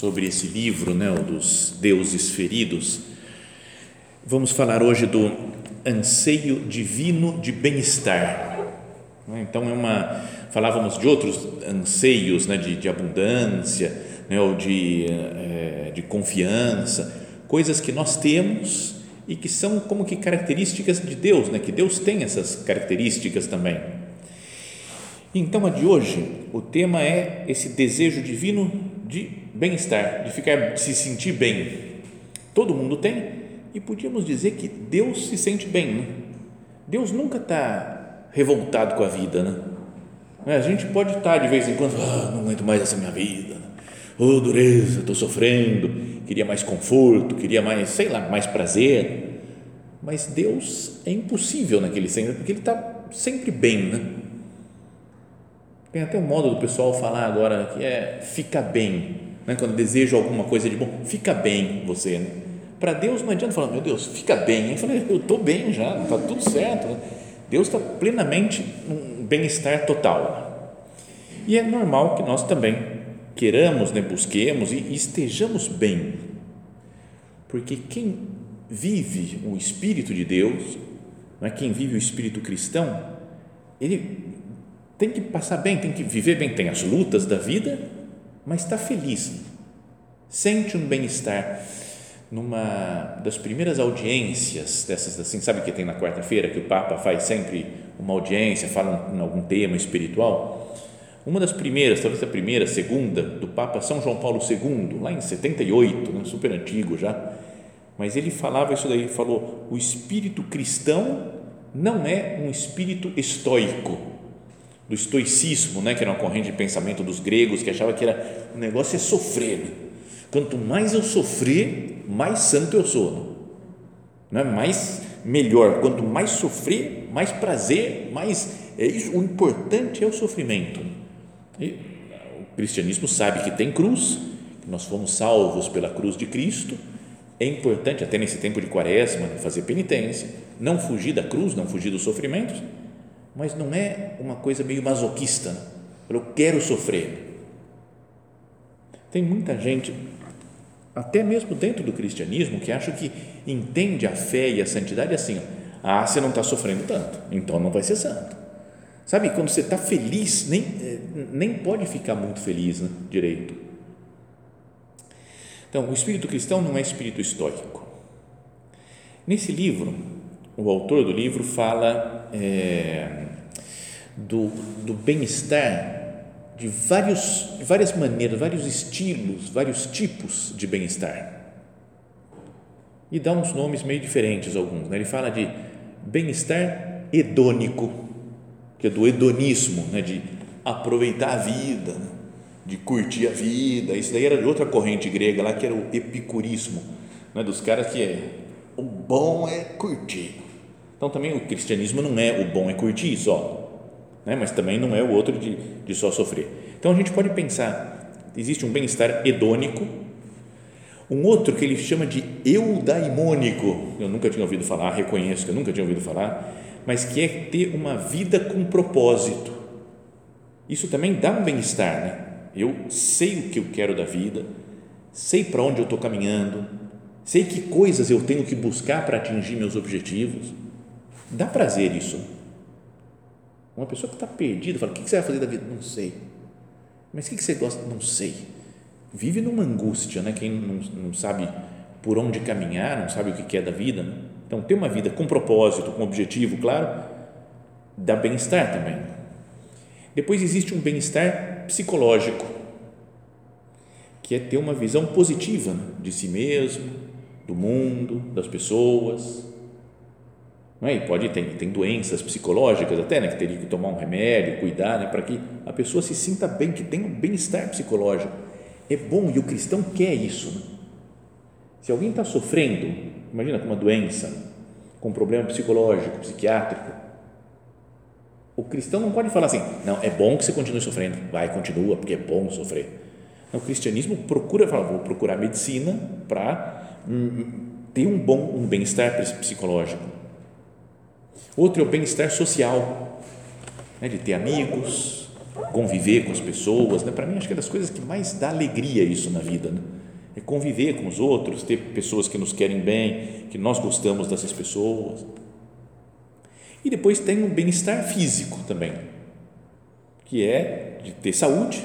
sobre esse livro, né, dos deuses feridos. Vamos falar hoje do anseio divino de bem-estar. Então é uma falávamos de outros anseios, né, de, de abundância, né, ou de, é, de confiança, coisas que nós temos e que são como que características de Deus, né, que Deus tem essas características também. Então a de hoje, o tema é esse desejo divino de bem-estar, de ficar, de se sentir bem. Todo mundo tem e podíamos dizer que Deus se sente bem. Né? Deus nunca está revoltado com a vida, né? A gente pode estar de vez em quando, ah, não aguento mais essa minha vida, oh dureza, estou sofrendo, queria mais conforto, queria mais, sei lá, mais prazer, mas Deus é impossível naquele centro, porque Ele está sempre bem, né? Tem até um modo do pessoal falar agora que é fica bem, né? quando deseja alguma coisa de bom, fica bem você. Né? Para Deus não adianta falar, meu Deus, fica bem. Eu falei, eu estou bem já, está tudo certo. Né? Deus está plenamente um bem-estar total. E é normal que nós também queiramos, né, busquemos e estejamos bem. Porque quem vive o Espírito de Deus, é quem vive o Espírito cristão, ele tem que passar bem, tem que viver bem, tem as lutas da vida, mas está feliz, sente um bem-estar. Numa das primeiras audiências dessas assim, sabe que tem na quarta-feira que o Papa faz sempre uma audiência, fala em algum tema espiritual. Uma das primeiras, talvez a primeira, segunda, do Papa São João Paulo II, lá em 78, né, super antigo já, mas ele falava isso daí, falou: o espírito cristão não é um espírito estoico, do estoicismo, né, que era uma corrente de pensamento dos gregos que achava que era o negócio é sofrer. Né? Quanto mais eu sofrer, mais santo eu sou. Não é mais melhor. Quanto mais sofrer, mais prazer, mais é isso. O importante é o sofrimento. E o cristianismo sabe que tem cruz, que nós fomos salvos pela cruz de Cristo. É importante até nesse tempo de quaresma fazer penitência, não fugir da cruz, não fugir dos sofrimentos mas não é uma coisa meio masoquista. Né? Eu quero sofrer. Tem muita gente, até mesmo dentro do cristianismo, que acha que entende a fé e a santidade assim: ah, você não está sofrendo tanto, então não vai ser santo. Sabe, quando você está feliz, nem, eh, nem pode ficar muito feliz né, direito. Então, o espírito cristão não é espírito estoico. Nesse livro, o autor do livro fala é, do, do bem-estar de vários, várias maneiras, vários estilos, vários tipos de bem-estar. E dá uns nomes meio diferentes alguns. Né? Ele fala de bem-estar hedônico, que é do hedonismo, né? de aproveitar a vida, né? de curtir a vida. Isso daí era de outra corrente grega lá, que era o epicurismo, né? dos caras que é, o bom é curtir. Então também o cristianismo não é o bom é curtir só, né? mas também não é o outro de, de só sofrer. Então a gente pode pensar: existe um bem-estar hedônico, um outro que ele chama de eudaimônico, eu nunca tinha ouvido falar, reconheço que eu nunca tinha ouvido falar, mas que é ter uma vida com propósito. Isso também dá um bem-estar, né? Eu sei o que eu quero da vida, sei para onde eu estou caminhando, sei que coisas eu tenho que buscar para atingir meus objetivos. Dá prazer isso uma pessoa que está perdida, fala: o que você vai fazer da vida? Não sei. Mas o que você gosta? Não sei. Vive numa angústia, né? Quem não, não sabe por onde caminhar, não sabe o que é da vida. Né? Então, ter uma vida com propósito, com objetivo, claro, dá bem-estar também. Depois existe um bem-estar psicológico, que é ter uma visão positiva né? de si mesmo, do mundo, das pessoas. É? E pode ter tem doenças psicológicas até, né? que teria que tomar um remédio, cuidar, né? para que a pessoa se sinta bem, que tenha um bem-estar psicológico. É bom e o cristão quer isso. Né? Se alguém está sofrendo, imagina com uma doença, com um problema psicológico, psiquiátrico, o cristão não pode falar assim, não, é bom que você continue sofrendo, vai, continua, porque é bom sofrer. o cristianismo procura falar, vou procurar medicina para hum, ter um bom, um bem-estar psicológico. Outro é o bem-estar social, né, de ter amigos, conviver com as pessoas. Né? Para mim, acho que é das coisas que mais dá alegria isso na vida. Né? é conviver com os outros, ter pessoas que nos querem bem, que nós gostamos dessas pessoas. E depois tem um bem-estar físico também, que é de ter saúde,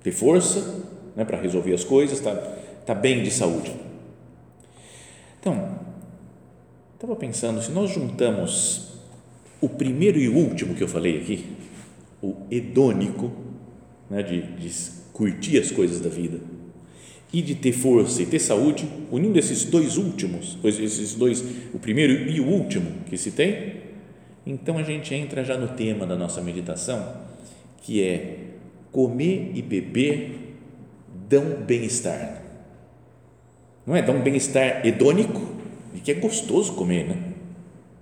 ter força né, para resolver as coisas, estar tá, tá bem de saúde. Então, estava pensando, se nós juntamos o primeiro e o último que eu falei aqui, o hedônico, né, de, de curtir as coisas da vida, e de ter força e ter saúde, unindo esses dois últimos, esses dois, o primeiro e o último que se tem, então a gente entra já no tema da nossa meditação, que é comer e beber dão bem-estar. Não é? Dão bem-estar hedônico, e que é gostoso comer, né?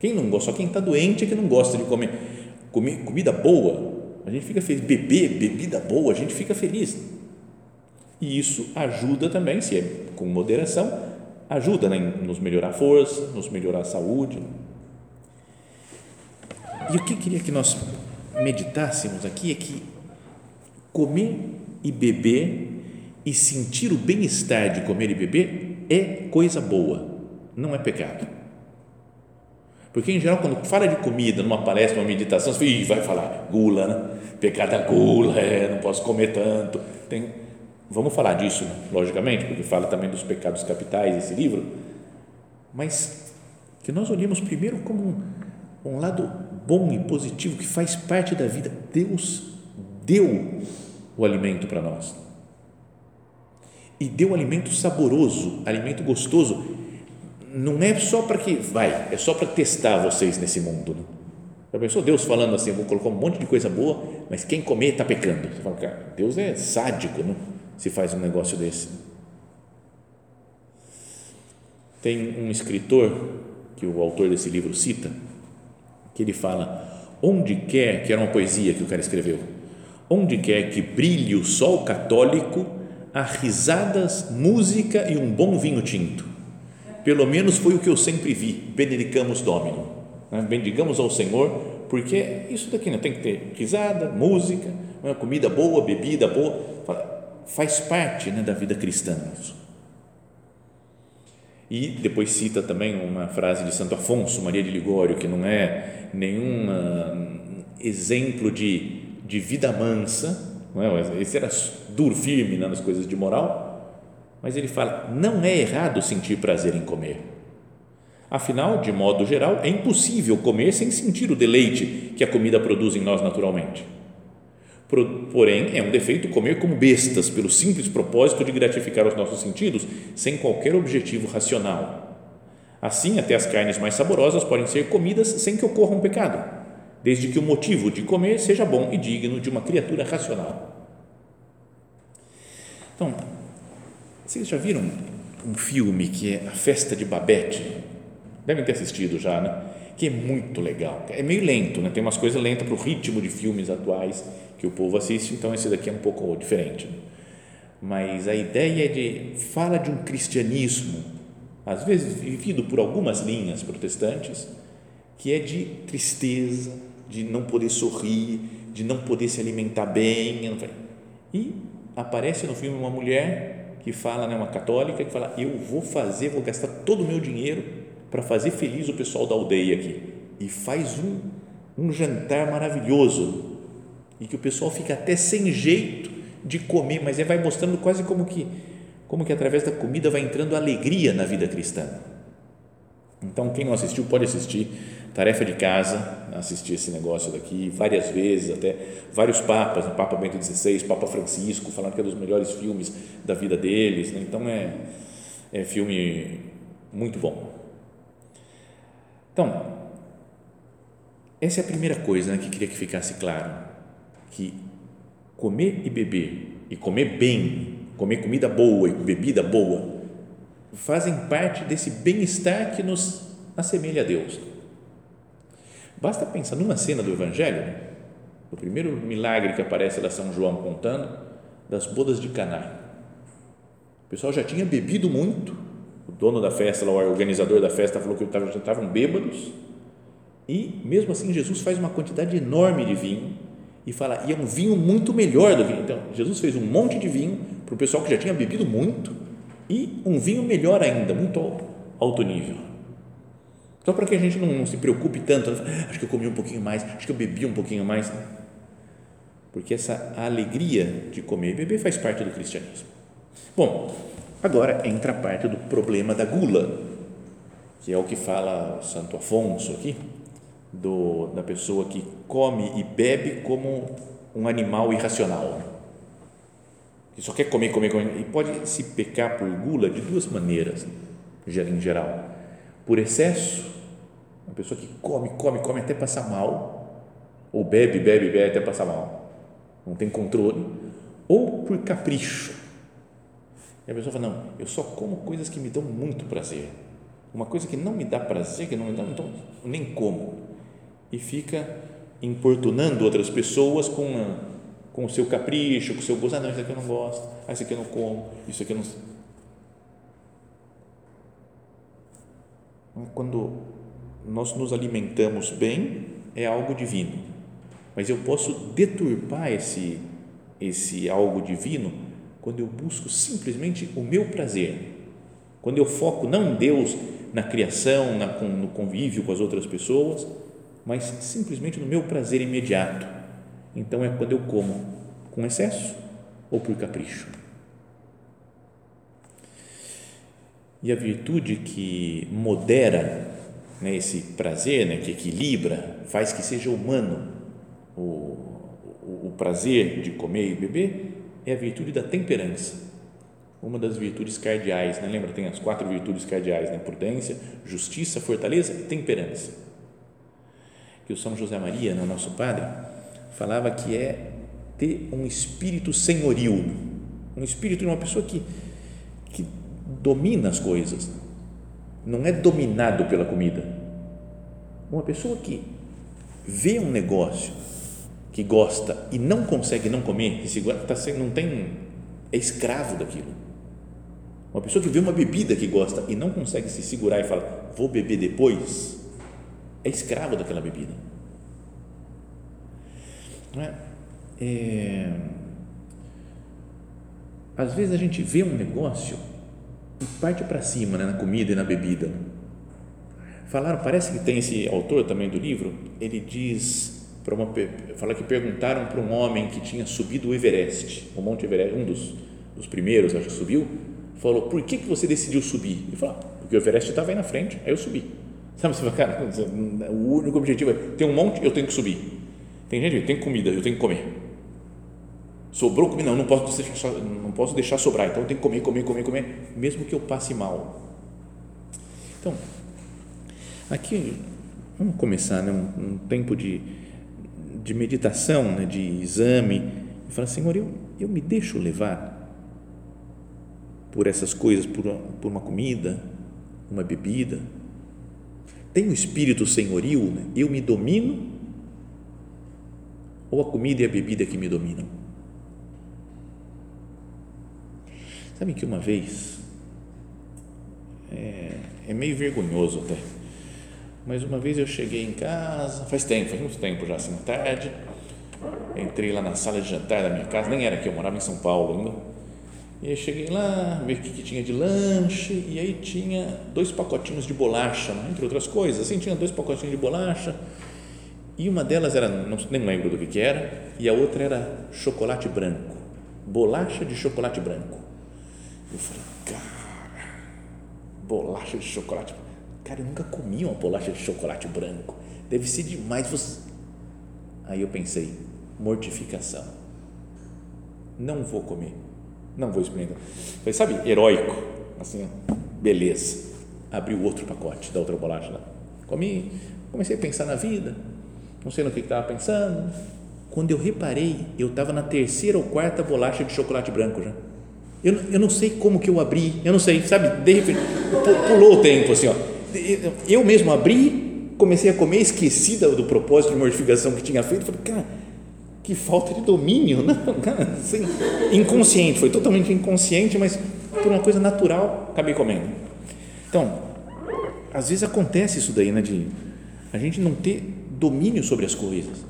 Quem não gosta, só quem está doente é que não gosta de comer. comer comida boa, a gente fica feliz. Beber bebida boa, a gente fica feliz e isso ajuda também, se é com moderação, ajuda né, em nos melhorar a força, nos melhorar a saúde. E o que eu queria que nós meditássemos aqui é que comer e beber e sentir o bem-estar de comer e beber é coisa boa, não é pecado. Porque, em geral, quando fala de comida numa palestra, numa meditação, você vai falar gula, né? pecado é gula, é, não posso comer tanto. Tem, Vamos falar disso, logicamente, porque fala também dos pecados capitais esse livro, mas que nós olhemos primeiro como um, um lado bom e positivo que faz parte da vida. Deus deu o alimento para nós. E deu alimento saboroso, alimento gostoso. Não é só para que, vai, é só para testar vocês nesse mundo. Né? Já pensou Deus falando assim, vou colocar um monte de coisa boa, mas quem comer está pecando. Você fala, cara, Deus é sádico, não? se faz um negócio desse. Tem um escritor que o autor desse livro cita, que ele fala: onde quer, que era uma poesia que o cara escreveu, onde quer que brilhe o sol católico, há risadas, música e um bom vinho tinto. Pelo menos foi o que eu sempre vi. Benedicamos Domino. Né? Bendigamos ao Senhor, porque isso daqui né? tem que ter risada, música, uma comida boa, bebida boa faz parte né, da vida cristã isso. E depois cita também uma frase de Santo Afonso Maria de Ligório, que não é nenhum uh, exemplo de, de vida mansa, não é? esse era duro, firme né, nas coisas de moral, mas ele fala: não é errado sentir prazer em comer. Afinal, de modo geral, é impossível comer sem sentir o deleite que a comida produz em nós naturalmente Porém, é um defeito comer como bestas, pelo simples propósito de gratificar os nossos sentidos, sem qualquer objetivo racional. Assim, até as carnes mais saborosas podem ser comidas sem que ocorra um pecado, desde que o motivo de comer seja bom e digno de uma criatura racional. Então, vocês já viram um filme que é A Festa de Babette? Devem ter assistido já, né? Que é muito legal. É meio lento, né? Tem umas coisas lentas para o ritmo de filmes atuais que o povo assiste, então esse daqui é um pouco diferente. Mas a ideia é de fala de um cristianismo, às vezes vivido por algumas linhas protestantes, que é de tristeza, de não poder sorrir, de não poder se alimentar bem. E aparece no filme uma mulher que fala, né, uma católica, que fala: Eu vou fazer, vou gastar todo o meu dinheiro para fazer feliz o pessoal da aldeia aqui. E faz um, um jantar maravilhoso e que o pessoal fica até sem jeito de comer, mas ele vai mostrando quase como que como que através da comida vai entrando alegria na vida cristã. Então, quem não assistiu, pode assistir. Tarefa de casa, assistir esse negócio daqui várias vezes, até vários papas, o Papa Bento XVI, Papa Francisco, falando que é um dos melhores filmes da vida deles. Né? Então, é, é filme muito bom. Então, essa é a primeira coisa né, que queria que ficasse claro, que comer e beber, e comer bem, comer comida boa e bebida boa, fazem parte desse bem-estar que nos assemelha a Deus. Basta pensar numa cena do Evangelho, o primeiro milagre que aparece lá São João contando, das bodas de Caná. O pessoal já tinha bebido muito, o dono da festa, o organizador da festa falou que já estavam bêbados, e mesmo assim Jesus faz uma quantidade enorme de vinho e fala, e é um vinho muito melhor do que. Então, Jesus fez um monte de vinho para o pessoal que já tinha bebido muito e um vinho melhor ainda, muito alto nível. Só para que a gente não, se preocupe tanto, né? acho que eu comi um pouquinho mais, acho que eu bebi um pouquinho mais. Porque essa alegria de comer e beber faz parte do cristianismo. Bom, agora entra a parte do problema da gula, que é o que fala Santo Afonso aqui, do, da pessoa que come e bebe como um animal irracional. Que só quer comer, comer, comer. E pode se pecar por gula de duas maneiras, em geral. Por excesso, uma pessoa que come, come, come até passar mal, ou bebe, bebe, bebe até passar mal, não tem controle, ou por capricho. E a pessoa fala: Não, eu só como coisas que me dão muito prazer. Uma coisa que não me dá prazer, que não me dá, então nem como e fica importunando outras pessoas com, com o seu capricho, com o seu gosto. Ah, não, isso aqui eu não gosto. Ah, isso aqui eu não como. Isso aqui eu não. Quando nós nos alimentamos bem, é algo divino. Mas eu posso deturpar esse, esse algo divino quando eu busco simplesmente o meu prazer. Quando eu foco não em Deus, na criação, na, no convívio com as outras pessoas, mas simplesmente no meu prazer imediato. Então é quando eu como com excesso ou por capricho. E a virtude que modera né, esse prazer, né, que equilibra, faz que seja humano o, o, o prazer de comer e beber, é a virtude da temperança uma das virtudes cardeais, né? lembra? Tem as quatro virtudes cardeais, né? Prudência, justiça, fortaleza e temperança que o São José Maria, né, nosso padre, falava que é ter um espírito senhoril, um espírito de uma pessoa que, que domina as coisas, não é dominado pela comida. Uma pessoa que vê um negócio que gosta e não consegue não comer, que segura, tá sem, não tem, é escravo daquilo. Uma pessoa que vê uma bebida que gosta e não consegue se segurar e fala, vou beber depois, é escravo daquela bebida. Não é? é? Às vezes a gente vê um negócio e parte para cima né, na comida e na bebida. Falaram, parece que tem esse autor também do livro, ele diz para uma fala que perguntaram para um homem que tinha subido o Everest, o Monte Everest, um dos, dos primeiros, acho que subiu, falou: "Por que que você decidiu subir?" Ele falou: ah, "Porque o Everest estava aí na frente, aí eu subi." Sabe, você fala, cara, o único objetivo é ter um monte, eu tenho que subir. Tem gente tem comida, eu tenho que comer. Sobrou comida, não, não posso deixar, não posso deixar sobrar, então eu tenho que comer, comer, comer, comer, mesmo que eu passe mal. Então, aqui, vamos começar né, um, um tempo de, de meditação, né, de exame, e falar, Senhor, eu, eu me deixo levar por essas coisas, por, por uma comida, uma bebida, tem o espírito senhoril, né? eu me domino? Ou a comida e a bebida que me dominam? Sabe que uma vez, é, é meio vergonhoso até, mas uma vez eu cheguei em casa, faz tempo, faz muito tempo já, assim, tarde, entrei lá na sala de jantar da minha casa, nem era aqui, eu morava em São Paulo ainda, e aí cheguei lá, ver o que, que tinha de lanche, e aí tinha dois pacotinhos de bolacha, entre outras coisas, assim, tinha dois pacotinhos de bolacha, e uma delas era, não, nem lembro do que, que era, e a outra era chocolate branco, bolacha de chocolate branco. Eu falei, cara, bolacha de chocolate. Cara, eu nunca comi uma bolacha de chocolate branco. Deve ser demais. Você... Aí eu pensei, mortificação. Não vou comer. Não vou experimentar. Falei, sabe, heróico. Assim, beleza. Abri o outro pacote da outra bolacha lá. Comi, comecei a pensar na vida. Não sei no que estava pensando. Quando eu reparei, eu estava na terceira ou quarta bolacha de chocolate branco já. Eu, eu não sei como que eu abri, eu não sei, sabe? De repente, pulou o tempo assim, ó. Eu mesmo abri, comecei a comer, esqueci do, do propósito de mortificação que tinha feito. Falei, cara, que falta de domínio, não, cara, assim, inconsciente, foi totalmente inconsciente, mas por uma coisa natural, acabei comendo. Então, às vezes acontece isso daí, né, de a gente não ter domínio sobre as coisas.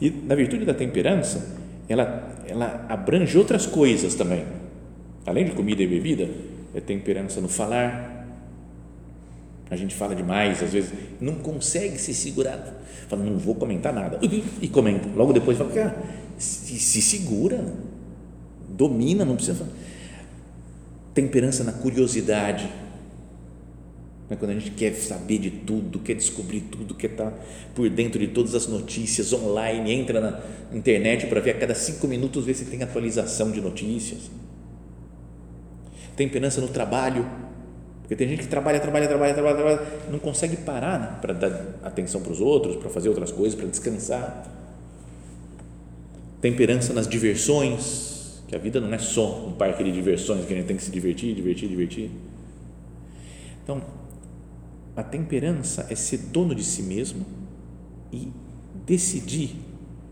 E na virtude da temperança, ela, ela abrange outras coisas também. Além de comida e bebida, é temperança no falar. A gente fala demais, às vezes não consegue se segurar. Fala, não vou comentar nada. E comenta. Logo depois fala, cara, se, se segura, domina, não precisa. Falar. Temperança na curiosidade né? Quando a gente quer saber de tudo, quer descobrir tudo, quer estar tá por dentro de todas as notícias online, entra na internet para ver a cada cinco minutos ver se tem atualização de notícias. Temperança no trabalho, porque tem gente que trabalha, trabalha, trabalha, trabalha, trabalha não consegue parar né? para dar atenção para os outros, para fazer outras coisas, para descansar. Temperança nas diversões, que a vida não é só um parque de diversões que a gente tem que se divertir, divertir, divertir. Então, a temperança é ser dono de si mesmo e decidir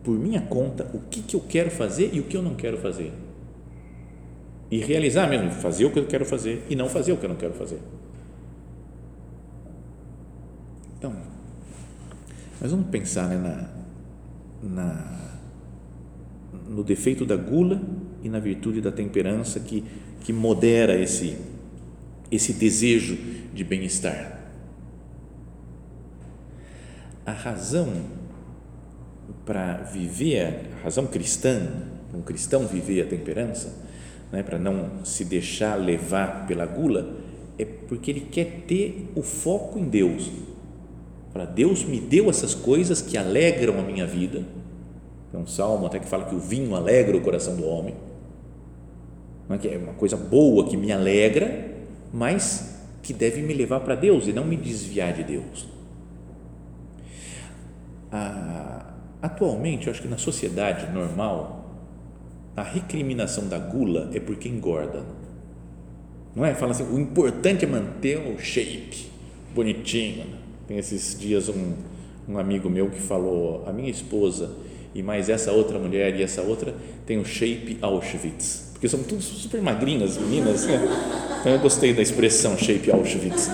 por minha conta o que, que eu quero fazer e o que eu não quero fazer. E realizar mesmo, fazer o que eu quero fazer e não fazer o que eu não quero fazer. Então, nós vamos pensar né, na, na, no defeito da gula e na virtude da temperança que, que modera esse, esse desejo de bem-estar a razão para viver, a razão cristã, um cristão viver a temperança, né, para não se deixar levar pela gula, é porque ele quer ter o foco em Deus. Para Deus me deu essas coisas que alegram a minha vida. É um salmo até que fala que o vinho alegra o coração do homem. Não é que é uma coisa boa que me alegra, mas que deve me levar para Deus e não me desviar de Deus atualmente, eu acho que na sociedade normal, a recriminação da gula é porque engorda. Não é? Fala assim, o importante é manter o shape bonitinho. Tem esses dias um, um amigo meu que falou, a minha esposa e mais essa outra mulher e essa outra tem o shape Auschwitz, porque são todas super magrinhas meninas, né? então eu gostei da expressão shape Auschwitz,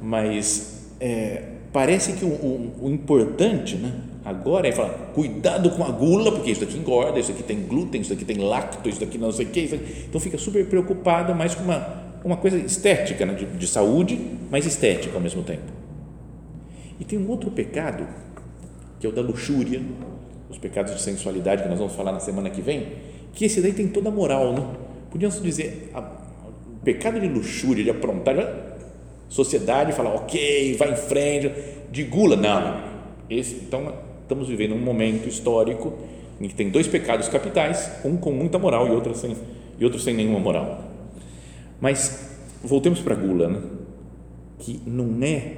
mas é, parece que o, o, o, importante né, agora é falar, cuidado com a gula, porque isso aqui engorda, isso aqui tem glúten, isso aqui tem lacto, isso aqui não sei o que, então fica super preocupado, mais com uma, uma coisa estética, né, de, de saúde, mas estética ao mesmo tempo. E tem um outro pecado, que é o da luxúria, os pecados de sensualidade, que nós vamos falar na semana que vem, que esse daí tem toda a moral, né? Podíamos dizer, a, o pecado de luxúria, de aprontar, sociedade fala, ok, vai em frente, de gula, não. Esse, então, estamos vivendo um momento histórico em que tem dois pecados capitais, um com muita moral e outro sem, e outro sem nenhuma moral. Mas, voltemos para a gula, né? que não é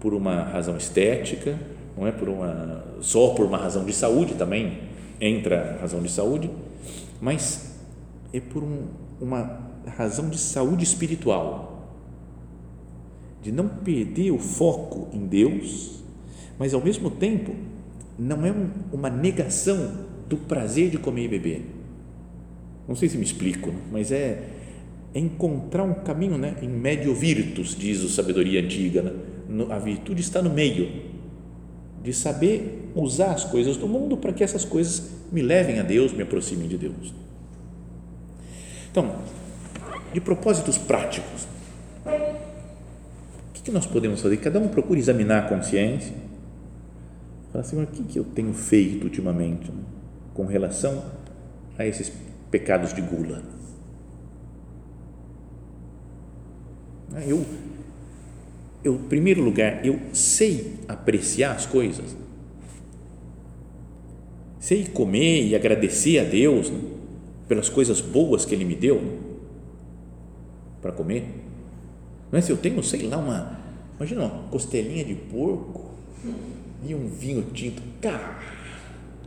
por uma razão estética, não é por uma, só por uma razão de saúde, também entra a razão de saúde, mas é por um, uma razão de saúde espiritual de não perder o foco em Deus, mas ao mesmo tempo não é um, uma negação do prazer de comer e beber. Não sei se me explico, mas é, é encontrar um caminho né, em médio virtus, diz a sabedoria antiga. Né? A virtude está no meio, de saber usar as coisas do mundo para que essas coisas me levem a Deus, me aproximem de Deus. Então, de propósitos práticos, o que nós podemos fazer? Cada um procura examinar a consciência. Falar assim, o que, que eu tenho feito ultimamente né, com relação a esses pecados de gula? Eu, eu, em primeiro lugar, eu sei apreciar as coisas, sei comer e agradecer a Deus né, pelas coisas boas que Ele me deu né, para comer. É se eu tenho, sei lá, uma, imagina uma costelinha de porco e um vinho tinto, cara,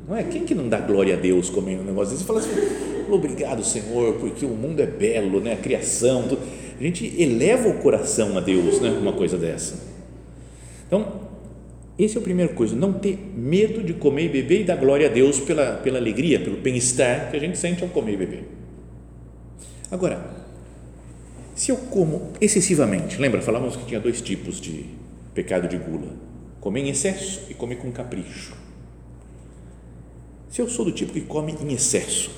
não é? Quem que não dá glória a Deus comendo um negócio desse? Você fala assim, obrigado Senhor, porque o mundo é belo, né? a criação, tudo. a gente eleva o coração a Deus, né? uma coisa dessa. Então, esse é o primeiro coisa, não ter medo de comer e beber e dar glória a Deus pela, pela alegria, pelo bem-estar que a gente sente ao comer e beber. Agora, se eu como excessivamente, lembra, falávamos que tinha dois tipos de pecado de gula: comer em excesso e comer com capricho. Se eu sou do tipo que come em excesso,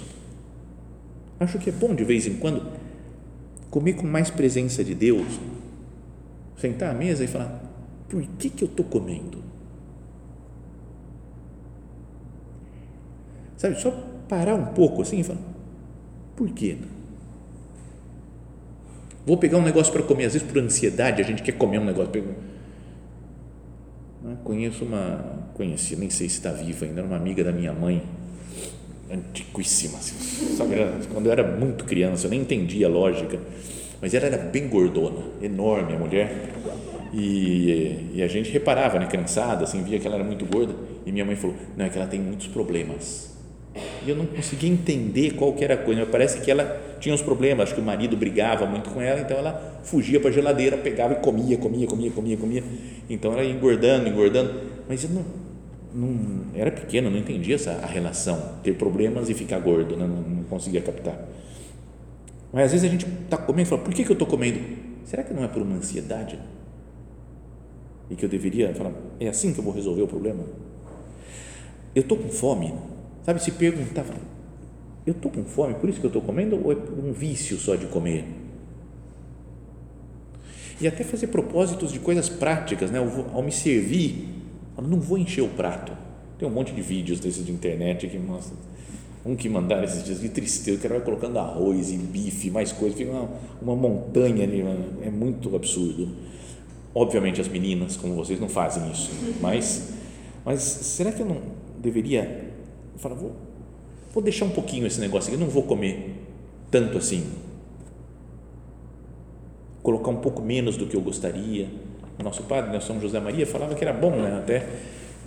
acho que é bom de vez em quando comer com mais presença de Deus, sentar à mesa e falar: por que, que eu estou comendo? Sabe, só parar um pouco assim e falar: por quê? Vou pegar um negócio para comer, às vezes por ansiedade, a gente quer comer um negócio. Conheço uma, conheci, nem sei se está viva ainda, era uma amiga da minha mãe, antiquíssima, assim, quando eu era muito criança, eu nem entendia a lógica, mas ela era bem gordona, enorme a mulher, e, e a gente reparava, né, cansada, assim, via que ela era muito gorda, e minha mãe falou, não, é que ela tem muitos problemas, e eu não conseguia entender qual que era a coisa, mas parece que ela tinha uns problemas, acho que o marido brigava muito com ela, então ela fugia para a geladeira, pegava e comia, comia, comia, comia, comia, então ela ia engordando, engordando, mas eu não, não era pequeno, não entendia essa a relação, ter problemas e ficar gordo, né? não, não conseguia captar. Mas às vezes a gente está comendo e fala, por que, que eu estou comendo? Será que não é por uma ansiedade? E que eu deveria falar, é assim que eu vou resolver o problema? Eu estou com fome, Sabe, se perguntava, eu estou com fome, por isso que eu estou comendo, ou é um vício só de comer? E até fazer propósitos de coisas práticas, né? Ao me servir, eu não vou encher o prato. Tem um monte de vídeos desses de internet que mostram. Um que mandaram esses dias, que tristeza, o cara vai colocando arroz e bife, mais coisas, fica uma, uma montanha ali, é muito absurdo. Obviamente as meninas, como vocês, não fazem isso, mas, mas será que eu não deveria fala, vou, vou deixar um pouquinho esse negócio aqui, eu não vou comer tanto assim. Colocar um pouco menos do que eu gostaria. Nosso padre, né, São José Maria, falava que era bom, né, até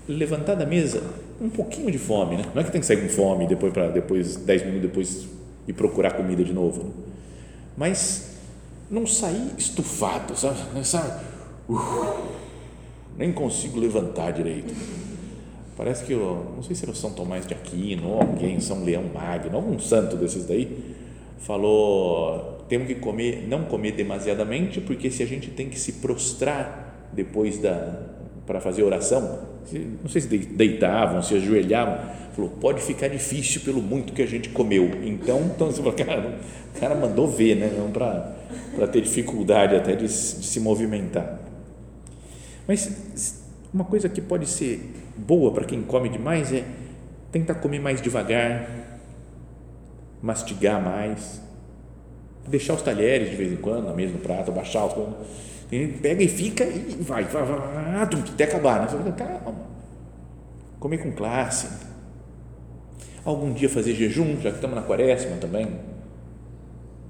levantar da mesa um pouquinho de fome, né? Não é que tem que sair com fome depois para depois dez minutos depois ir procurar comida de novo, né? mas não sair estufado, sabe? sabe? Uh, nem consigo levantar direito Parece que, não sei se era o São Tomás de Aquino ou alguém, São Leão Magno, algum santo desses daí, falou: temos que comer, não comer demasiadamente, porque se a gente tem que se prostrar depois da para fazer oração, não sei se deitavam, se ajoelhavam, falou, pode ficar difícil pelo muito que a gente comeu. Então, então você falou, cara, o cara mandou ver, né? Não para ter dificuldade até de, de se movimentar. Mas uma coisa que pode ser boa para quem come demais é tentar comer mais devagar, mastigar mais, deixar os talheres de vez em quando na mesma prato, baixar os pega e fica e vai, vai, vai até acabar, né? Calma. Comer com classe. Algum dia fazer jejum, já que estamos na quaresma também.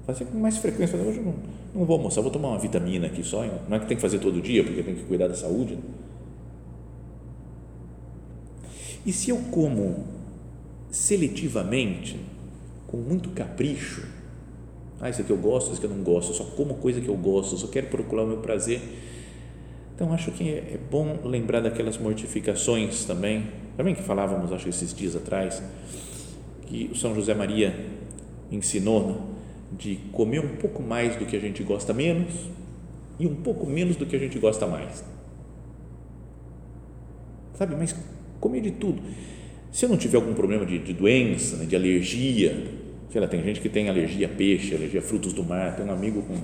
Fazer com mais frequência. Hoje não, não vou almoçar, vou tomar uma vitamina aqui só. Não é que tem que fazer todo dia, porque tem que cuidar da saúde. E se eu como seletivamente, com muito capricho, ah, isso aqui eu gosto, isso aqui eu não gosto, eu só como coisa que eu gosto, eu só quero procurar o meu prazer. Então, acho que é bom lembrar daquelas mortificações também, também que falávamos, acho, esses dias atrás, que o São José Maria ensinou, né, de comer um pouco mais do que a gente gosta menos e um pouco menos do que a gente gosta mais. Sabe, mas comer de tudo. Se eu não tiver algum problema de, de doença, né, de alergia, sei lá, tem gente que tem alergia a peixe, alergia a frutos do mar, tem um amigo com,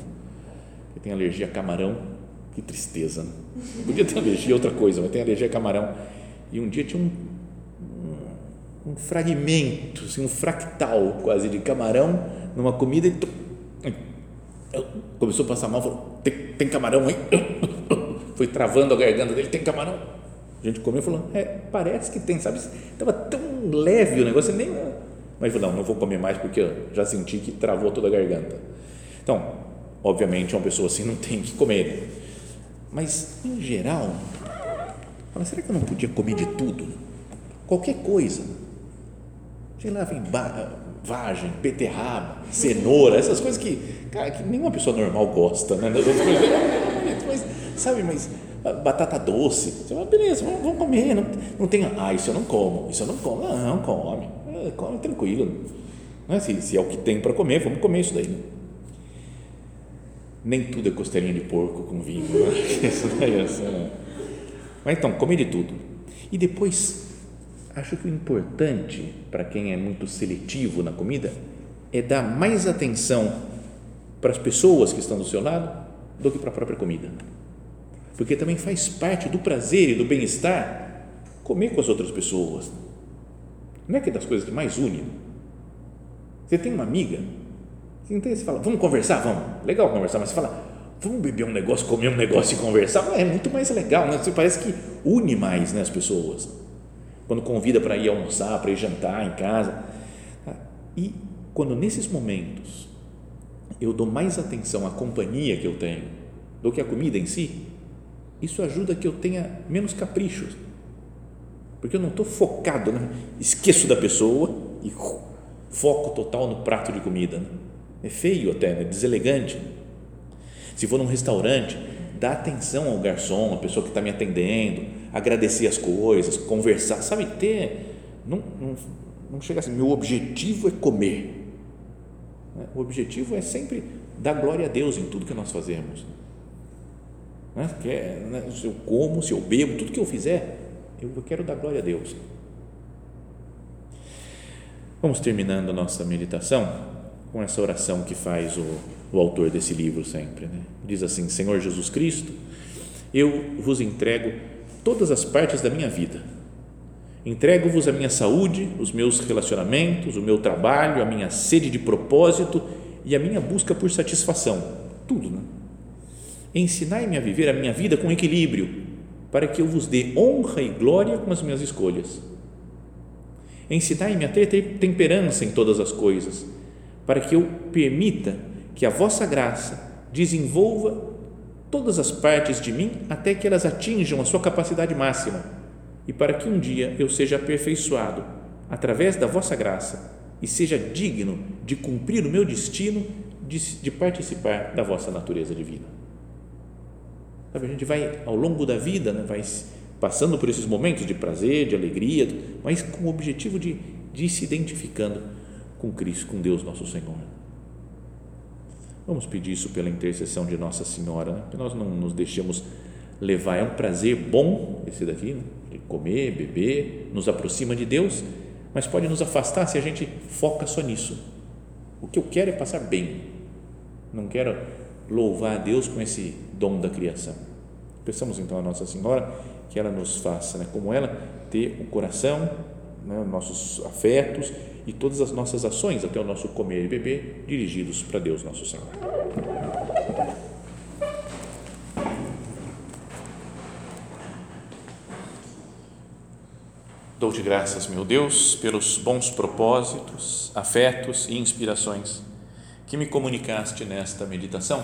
que tem alergia a camarão, que tristeza, né? Podia ter alergia a outra coisa, mas tem alergia a camarão. E um dia tinha um, um, fragmento, assim, um fractal quase de camarão numa comida e começou a passar mal, falou: tem, tem camarão aí? Foi travando a garganta dele: tem camarão? A gente comeu e falou: é, parece que tem, sabe? Estava tão leve o negócio, nem. Mas falou: não, não vou comer mais porque já senti que travou toda a garganta. Então, obviamente, uma pessoa assim não tem que comer. Mas, em geral, fala, será que eu não podia comer de tudo? Qualquer coisa. Sei lá, vem vagem, beterraba, cenoura, essas coisas que, cara, que nenhuma pessoa normal gosta, né? Mas, sabe, mas batata doce, você fala, beleza, vamos, vamos comer, não, não tem, ah, isso eu não como, isso eu não como, não, não come, é, come tranquilo, não é? se, se é o que tem para comer, vamos comer isso daí, né? nem tudo é costelinha de porco com vinho, né? isso daí é assim, né? mas então, come de tudo, e depois, acho que o importante para quem é muito seletivo na comida é dar mais atenção para as pessoas que estão do seu lado do que para a própria comida porque também faz parte do prazer e do bem-estar comer com as outras pessoas. Não é que é das coisas que mais une. Você tem uma amiga, então você fala, vamos conversar, vamos. Legal conversar, mas você fala, vamos beber um negócio, comer um negócio e conversar. É muito mais legal, né? Você parece que une mais né, as pessoas. Quando convida para ir almoçar, para ir jantar em casa. E quando nesses momentos eu dou mais atenção à companhia que eu tenho do que à comida em si, isso ajuda que eu tenha menos caprichos, porque eu não estou focado, né? esqueço da pessoa e foco total no prato de comida. Né? É feio até, né? deselegante. Se for num restaurante, dá atenção ao garçom, a pessoa que está me atendendo, agradecer as coisas, conversar, sabe, ter, não, não, não chega assim, meu objetivo é comer. Né? O objetivo é sempre dar glória a Deus em tudo que nós fazemos né? É, né? Se eu como, se eu bebo, tudo que eu fizer, eu quero dar glória a Deus. Vamos terminando a nossa meditação com essa oração que faz o, o autor desse livro sempre. Né? Diz assim: Senhor Jesus Cristo, eu vos entrego todas as partes da minha vida. Entrego-vos a minha saúde, os meus relacionamentos, o meu trabalho, a minha sede de propósito e a minha busca por satisfação. Tudo, né? Ensinai-me a viver a minha vida com equilíbrio, para que eu vos dê honra e glória com as minhas escolhas. Ensinai-me a ter temperança em todas as coisas, para que eu permita que a vossa graça desenvolva todas as partes de mim até que elas atinjam a sua capacidade máxima e para que um dia eu seja aperfeiçoado através da vossa graça e seja digno de cumprir o meu destino de, de participar da vossa natureza divina. Sabe, a gente vai ao longo da vida, né, vai passando por esses momentos de prazer, de alegria, mas com o objetivo de, de ir se identificando com Cristo, com Deus nosso Senhor. Vamos pedir isso pela intercessão de Nossa Senhora, né? que nós não nos deixemos levar. É um prazer bom esse daqui, né? de comer, beber, nos aproxima de Deus, mas pode nos afastar se a gente foca só nisso. O que eu quero é passar bem, não quero louvar a Deus com esse dom da criação. Peçamos então a Nossa Senhora que ela nos faça, né, como ela, ter o coração, né, nossos afetos e todas as nossas ações, até o nosso comer e beber, dirigidos para Deus nosso Senhor. Dou-te graças, meu Deus, pelos bons propósitos, afetos e inspirações que me comunicaste nesta meditação